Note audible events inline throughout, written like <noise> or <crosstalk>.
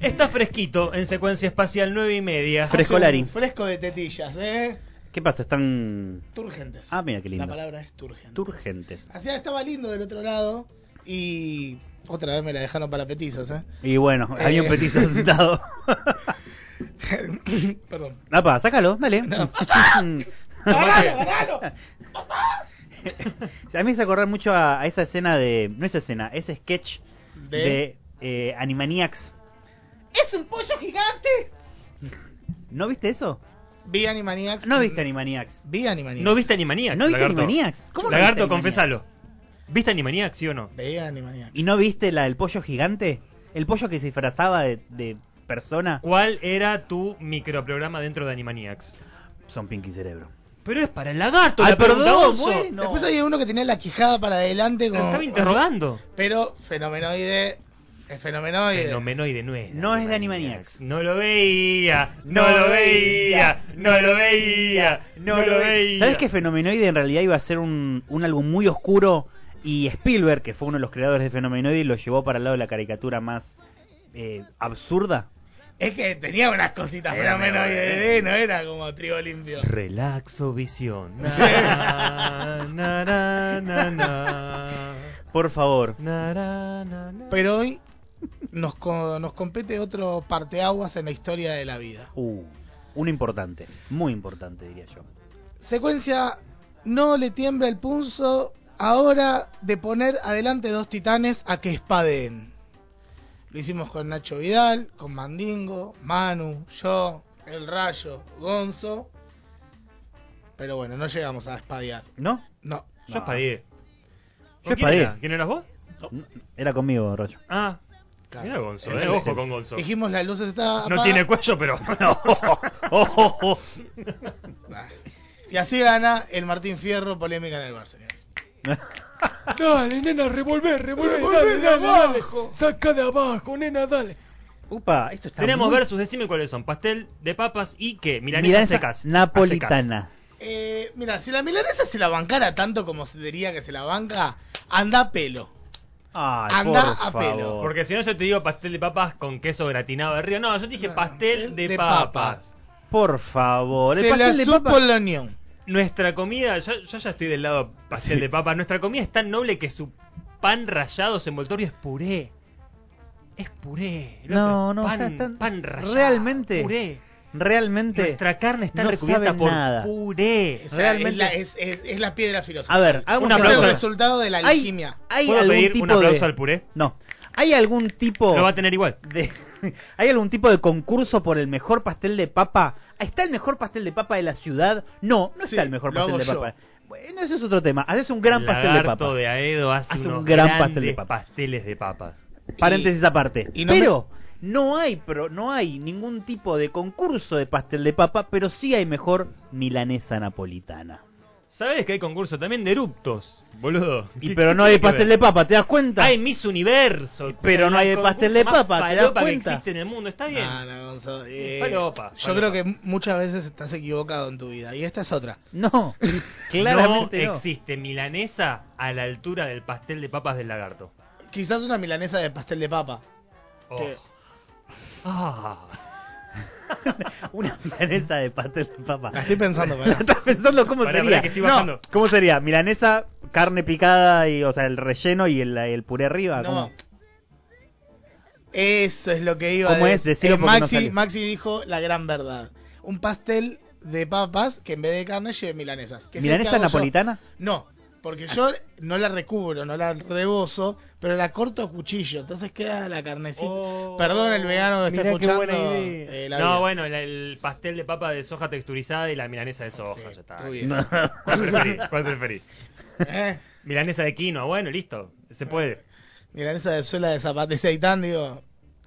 Está fresquito en secuencia espacial 9 y media. Frescolari. Un Fresco de tetillas, ¿eh? ¿Qué pasa? Están Turgentes. Ah, mira qué lindo. La palabra es turgentes. turgentes. Así estaba lindo del otro lado y otra vez me la dejaron para petizos, ¿eh? Y bueno, hay un Eh. petizo sentado. <laughs> Perdón. Apa, sácalo, dale. <laughs> ¡Ganalo, ganalo! A mí me hace acordar mucho a, a esa escena de. No esa escena, ese sketch De- de, eh, Animaniacs. ¡Es un pollo gigante! ¿No viste eso? Vi Animaniacs. No viste Animaniacs. Vi Animaniacs. ¿No viste Animaniacs? ¿No viste lagarto? Animaniacs? ¿Cómo no Lagarto, viste Animaniacs? confesalo. ¿Viste Animaniacs, sí o no? Vi Animaniacs. ¿Y no viste la del pollo gigante? ¿El pollo que se disfrazaba de, de persona? ¿Cuál era tu microprograma dentro de Animaniacs? Son Pinky Cerebro. Pero es para el lagarto, Ay, la perdón, bueno. Después había uno que tenía la quijada para adelante con... estaba interrogando. Pero fenomenoide... Es fenomenoide. Fenomenoide no es. No es de Animaniacs. No lo veía, no lo veía, no lo veía, no lo veía. ¿Sabes que Fenomenoide en realidad iba a ser un, un álbum muy oscuro? Y Spielberg, que fue uno de los creadores de Fenomenoide, lo llevó para el lado de la caricatura más eh, absurda. Es que tenía unas cositas Era fenomenoide, ¿eh? no era como trigo limpio. Relaxo visión. Sí. Na, na, na, na, na. Por favor. Na, na, na, na. Pero hoy nos, co- nos compete otro parteaguas en la historia de la vida. Uh, uno importante, muy importante diría yo. Secuencia, no le tiembla el pulso ahora de poner adelante dos titanes a que espadeen. Lo hicimos con Nacho Vidal, con Mandingo, Manu, yo, El Rayo, Gonzo. Pero bueno, no llegamos a espadear. ¿No? No. Yo espadeé. Yo ¿Con quién espadeé. era? ¿Quién eras vos? Era conmigo, Rayo. Ah, Claro. mira Gonzo, eh. Ojo con Gonzo. Dijimos las luces estaban No tiene cuello, pero. <laughs> Y así gana el Martín Fierro, polémica en el Bar, señores. <laughs> Dale, nena, revolver, revolver, Revolver de abajo. Saca de abajo, nena, dale. Upa, esto está Tenemos muy- versus, decime cuáles son. Pastel de papas y qué? Milanesas Milanesa secas. napolitana. Eh, mira, si la milanesa se la bancara tanto como se diría que se la banca, anda a pelo. Ay, Anda por a pelo. favor. Porque si no, yo te digo pastel de papas con queso gratinado de río. No, yo te dije No, pastel de, de papas. papas. Por favor. El se la pastel de supo papa. la unión. Nuestra comida, yo, yo ya estoy del lado pastel Sí. de papas. Nuestra comida es tan noble que su pan rallado, su envoltorio es puré. Es puré. No, otro no, pan, está- está- pan rallado. realmente. Puré. Realmente. Nuestra carne está no recubierta por nada. puré. O sea, Realmente- es, la, es, es- es la piedra filosofal. A ver, hagamos Un una es el aplauso. resultado de la Hay- alquimia. ¿Hay ¿Puedo algún pedir tipo un aplauso de... al puré? No. ¿Hay algún tipo Lo va a tener igual. de <laughs> ¿Hay algún tipo de concurso por el mejor pastel de papa? ¿Está el mejor pastel de papa de la ciudad? No, no Sí, está el mejor lo pastel hago de yo. papa. Bueno, ese es otro tema. Haces un gran El pastel de papa. de Aedo hace, Hace un gran pastel de papa. pasteles de papas. Paréntesis aparte. y no pero no hay pro- no hay ningún tipo de concurso de pastel de papa, pero sí hay mejor milanesa napolitana. ¿Sabes que hay concurso también de eruptos, boludo? Y ¿Qué- pero no hay pastel de papa, ¿te das cuenta? Hay Miss Universo. Pero no hay pastel de papa, ¿te das falopa que cuenta? existe en el mundo, está bien. No, Gonzo, eh, Falopa, Yo creo que muchas veces estás equivocado en tu vida. Y esta es otra. No, <laughs> claramente no no. existe milanesa a la altura del pastel de papas del lagarto. Quizás una milanesa de pastel de papa. Oh. Que- Ah. Una milanesa de pastel de papa. La estoy pensando, <laughs> pará. ¿Estás pensando cómo Pará, sería? pará, que estoy bajando. ¿Cómo sería? Milanesa, carne picada y, o sea, el relleno y el, el puré arriba. No. ¿cómo? Eso es lo que iba ¿Cómo a es? decir. Decilo Eh, porque no Maxi, salió. Maxi dijo la gran verdad. Un pastel de papas que en vez de carne lleve milanesas. Que es el que ¿Milanesa hago yo. napolitana? No, porque yo no la recubro, no la rebozo, pero la corto a cuchillo. Entonces queda la carnecita. Oh. Perdón el vegano que está escuchando. buena idea. eh, la No, vida. bueno, el, el pastel de papa de soja texturizada y la milanesa de soja. Sí, ya está. estuvo bien. No. <laughs> ¿Cuál preferís? ¿Cuál preferís? Eh, Milanesa de quinoa, bueno, listo. Se puede. milanesa de suela de zapato de seitán, digo.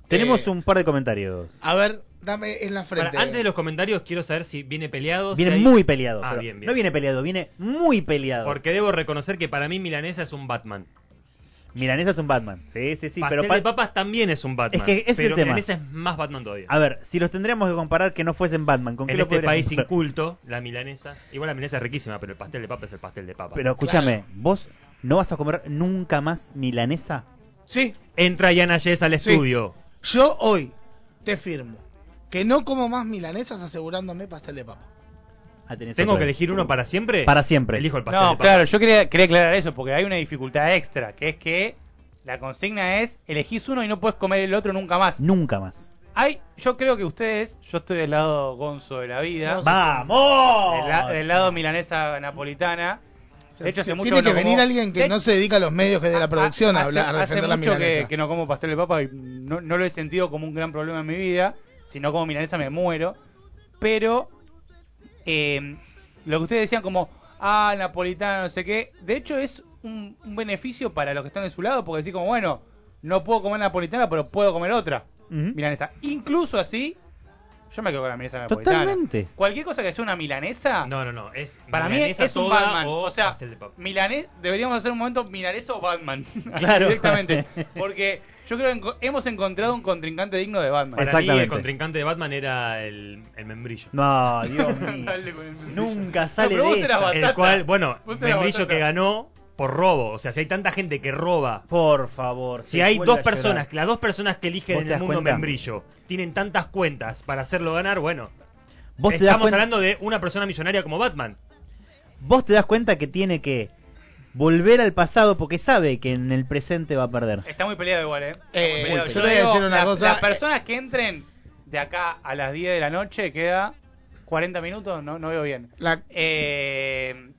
Tenemos eh, un par de comentarios. A ver, dame en la frente. Antes de los comentarios, quiero saber si viene peleado. si Viene hay- muy peleado. Ah, pero bien, bien. No viene peleado, viene muy peleado. Porque debo reconocer que para mí Milanesa es un Batman. Milanesa es un Batman. Sí, sí, sí. Pastel pero pa- de papas también es un Batman. Es que ese es pero el tema. milanesa es más Batman todavía. A ver, si los tendríamos que comparar que no fuesen Batman, ¿con qué en lo este país comparar? inculto, la milanesa. Igual la milanesa es riquísima, pero el pastel de papa es el pastel de papa. Pero escúchame, ¿vos no vas a comer nunca más milanesa? Sí, Entra Yana Yes al Sí. estudio. yo hoy te firmo que no como más milanesas asegurándome pastel de papa. Ah, tenés ¿Tengo que elegir uno para siempre? Para siempre. Elijo el pastel No, de papa. claro, yo quería, quería aclarar eso porque hay una dificultad extra, que es que la consigna es elegís uno y no puedes comer el otro nunca más. Nunca más. Hay, yo creo que ustedes, yo estoy del lado gonzo de la vida, No, ¡Vamos! del, la- del lado milanesa napolitana. De hecho, hace mucho Tiene que no venir como- alguien que de- no se dedica a los medios que es de la producción a, hace, hablar, a hace defender la mucho milanesa. que, que no como pastel de papa y no, no lo he sentido como un gran problema en mi vida. Si no como milanesa me muero. Pero eh, lo que ustedes decían como, ah, napolitana, no sé qué, de hecho es un, un beneficio para los que están de su lado porque decís como, bueno, no puedo comer napolitana, pero puedo comer otra Ujú. milanesa. Incluso así, yo me quedo con la milanesa napolitana. Totalmente. Cualquier cosa que sea una milanesa... No, no, no. Es Para mí es un Batman. O, O sea, de milanés, deberíamos hacer un momento milanesa o Batman. <laughs> Claro. Directamente. <laughs> Porque yo creo que enco- hemos encontrado un contrincante digno de Batman. Para mí el contrincante de Batman era el, el membrillo. No, Dios <laughs> mío. Dale con el membrillo. Nunca sale pero vos de eras esa. El cual, bueno, membrillo que ganó por robo. O sea, si hay tanta gente que roba. Por favor. Si hay dos personas, las dos personas que eligen ¿Vos en el mundo cuenta? membrillo tienen tantas cuentas para hacerlo ganar, bueno. ¿Vos te, das estamos cuenta, hablando de una persona millonaria como Batman. vos te das cuenta que tiene que volver al pasado porque sabe que en el presente va a perder. Está muy peleado igual, ¿eh? Eh, muy peleado. yo te voy a decir una la- cosa. Las personas que entren de acá a las 10 de la noche, queda 40 minutos, no, no veo bien. La- Eh,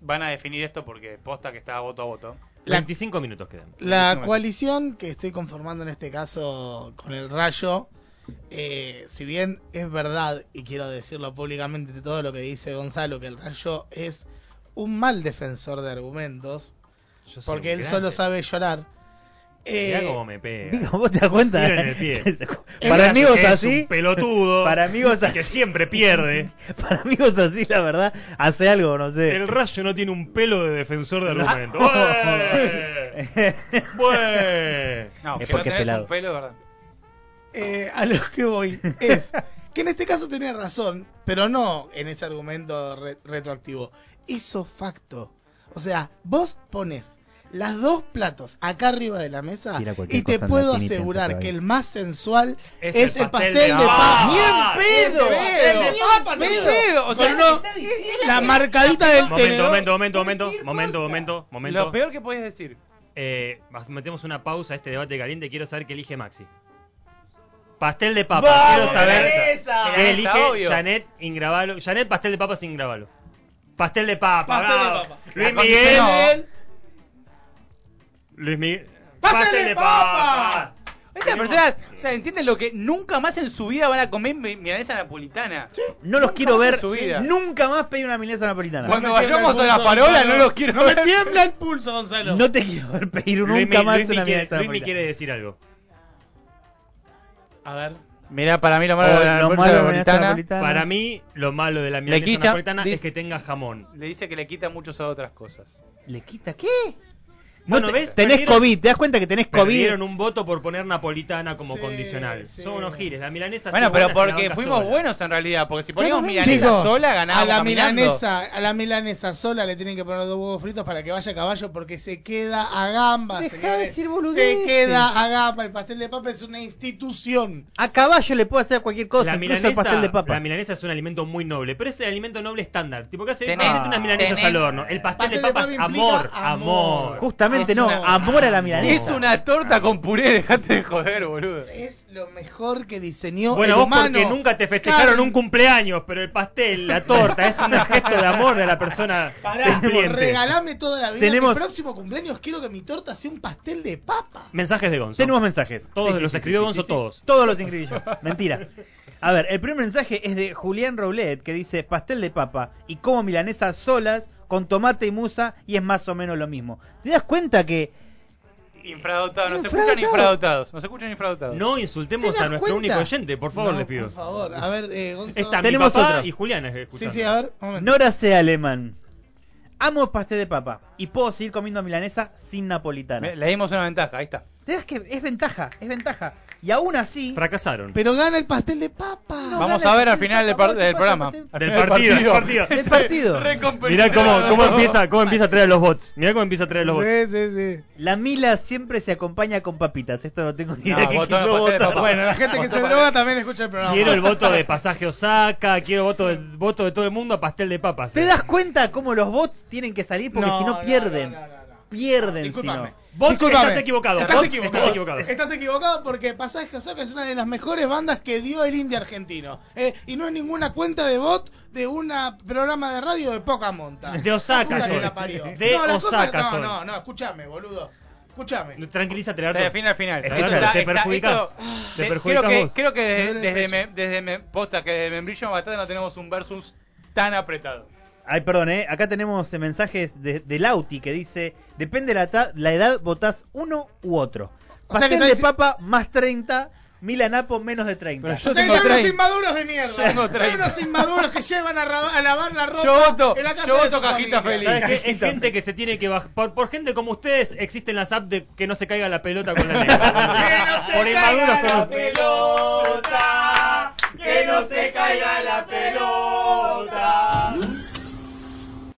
van a definir esto porque posta que está voto a voto. La- 25 minutos quedan. La coalición que estoy conformando en este caso con el Rayo, eh, si bien es verdad, y quiero decirlo públicamente de todo lo que dice Gonzalo, que el Rayo es un mal defensor de argumentos, porque él grande. solo sabe llorar. Mirá Eh, cómo me pega. ¿Vos te das cuenta? Tiro en el pie. <laughs> para amigos un así, pelotudo. para amigos que así. siempre pierde. <laughs> para amigos así, la verdad, hace algo, no sé. El rayo no tiene un pelo de defensor de argumento. <laughs> ¡Bueh! ¡Bueh! No, Es que porque no es tenés pelado. un pelo, ¿verdad? eh, a lo que voy es que en este caso tenés razón, pero no en ese argumento re- retroactivo. Hizo facto. O sea, vos pones las dos platos acá arriba de la mesa y te puedo asegurar que bien. el más sensual Es es, el el pastel pastel de papa. papa. ¡Ni en pedo! pedo! ¡Ni en papa, ¡Ni en pedo! pedo! O sea, Con no- la marcadita del Momento, tenedor. momento, momento, momento, momento, momento, momento. Lo peor que podés decir. Eh, metemos una pausa a este debate caliente. Quiero saber qué elige Maxi. Pastel de papa. ¡Vamos, Quiero saber qué elige obvio. Janet Ingravalo. Janet, pastel de papa sin Ingravalo. Pastel de papa, Pastel de papa. Luis. Miguel. Luis Miguel. ¡Pastel de papa! Estas personas, o sea, entienden lo que nunca más en su vida van a comer mi- milanesa napolitana. No los quiero ver su vida. nunca más pedir una milanesa napolitana. Cuando me tiembla vayamos el a la pulso, Gonzalo. no los quiero No me ver. tiembla el pulso, Gonzalo. No te quiero ver pedir Luis nunca Mi- más Luis Mi una quiere- milanesa Luis Mi napolitana. quiere decir algo. A ver. Mira, para mí lo malo de la lo napolitana, malo de la milanesa napolitana, napolitana. Para mí, lo malo de la milanesa quita- napolitana es dice- que tenga jamón. le dice que le quita muchos a otras cosas. ¿Le quita qué? Bueno, No te- ¿ves? Tenés Perdieron- COVID, ¿te das cuenta que tenés COVID? Perdieron un voto por poner napolitana como Sí, condicional. sí. Son unos giles. La milanesa Bueno, pero la porque fuimos sola. buenos en realidad, porque si poníamos milanesa Chicos, sola a ganábamos la caminando. milanesa, a la milanesa sola le tienen que poner dos huevos fritos para que vaya a caballo porque se queda a gamba, Dejá de decir se queda a gamba. El pastel de papa es una institución. A caballo le puedo hacer cualquier cosa, La incluso el milanesa, pastel de papa. la milanesa es un alimento muy noble, pero es el alimento noble estándar. Tipo que hace Tenés- hacete unas milanesas tenés- al horno. El pastel, Pastel de de papa es amor, amor. amor. Justamente Es no, una- amor a la milanesa. Es una torta con puré, dejate de joder, boludo. Es lo mejor que diseñó Bueno, el vos humano. porque nunca te festejaron un cumpleaños, pero el pastel, la torta, es un gesto de amor de la persona Pará, cumpliente. regalame toda la vida. Tenemos- Mi próximo cumpleaños quiero que mi torta sea un pastel de papa. Mensajes de Gonzo. Tenemos mensajes. Todos los escribió Gonzo, todos. Todos los escribí yo. Mentira. A ver, el primer mensaje es de Julián Roblet que dice pastel de papa y como milanesas solas con tomate y musa y es más o menos lo mismo. ¿Te das cuenta que Infradotados, nos escuchan infradotados. Nos escuchan infradotados. No ¿Te insultemos a nuestro cuenta? único oyente, por favor, No, les pido. Por favor, a ver, eh, Gonzo. Está mi Tenemos papá otro. y Julián es Sí, escuchando. sí, a ver, un momento. Nora sea alemán? Amo el pastel de papa y puedo seguir comiendo milanesa sin napolitana. Le dimos una ventaja, ahí está. Te das que es ventaja, es ventaja. Y aún así, Fracasaron. Pero gana el pastel de papa. No, Vamos a ver al final del, par- programa. Del partido, del partido. <laughs> del partido. Mirá cómo, cómo empieza, cómo empieza a traer a los bots. Mirá cómo empieza a traer a los bots. Sí, sí, sí. La mila siempre se acompaña con papitas. Esto no tengo ni No, idea qué botón, quiso votar. Bueno, la gente que se droga también escucha el programa. Quiero el voto de <laughs> pasaje Osaka, quiero voto de, voto de todo el mundo a pastel de papas. ¿Te das cuenta cómo los bots tienen que salir? Porque si no pierden. Pierden si Discúlpame. no. Bots, Discúlpame. estás equivocado. Estás equivocado. estás equivocado. Estás equivocado porque Pasaje Osaka es una de las mejores bandas que dio el indie argentino. Eh, y no es ninguna cuenta de bot de un programa de radio de poca monta. De Osaka son. la parió. De no, cosas- no. No, no, escúchame, boludo. Escúchame. Tranquilízate, Se Arto. define al final. Escucha, Esto está- te esto- Te perjudicás creo que, creo desde, desde, me- desde me- posta que de Membrillo a Batalla no tenemos un versus tan apretado. Ay, perdón, ¿eh? acá tenemos mensajes de, de Lauti que dice: Depende de la, ta- la edad, votás uno u otro. O sea, que de dici- papa más 30, Milanapo menos de 30. Pero O sea, que tengo son unos 30. inmaduros de mierda. Yo tengo Son 30. unos inmaduros que llevan a, a lavar la ropa Yo voto- en la casa yo de voto su cajita familia. feliz. Es gente que se tiene que bajar. Por, por gente como ustedes existen las apps de que no se caiga la pelota con la <laughs> negra. Que no se por inmaduros caiga como la pelota, que no se caiga la pelota.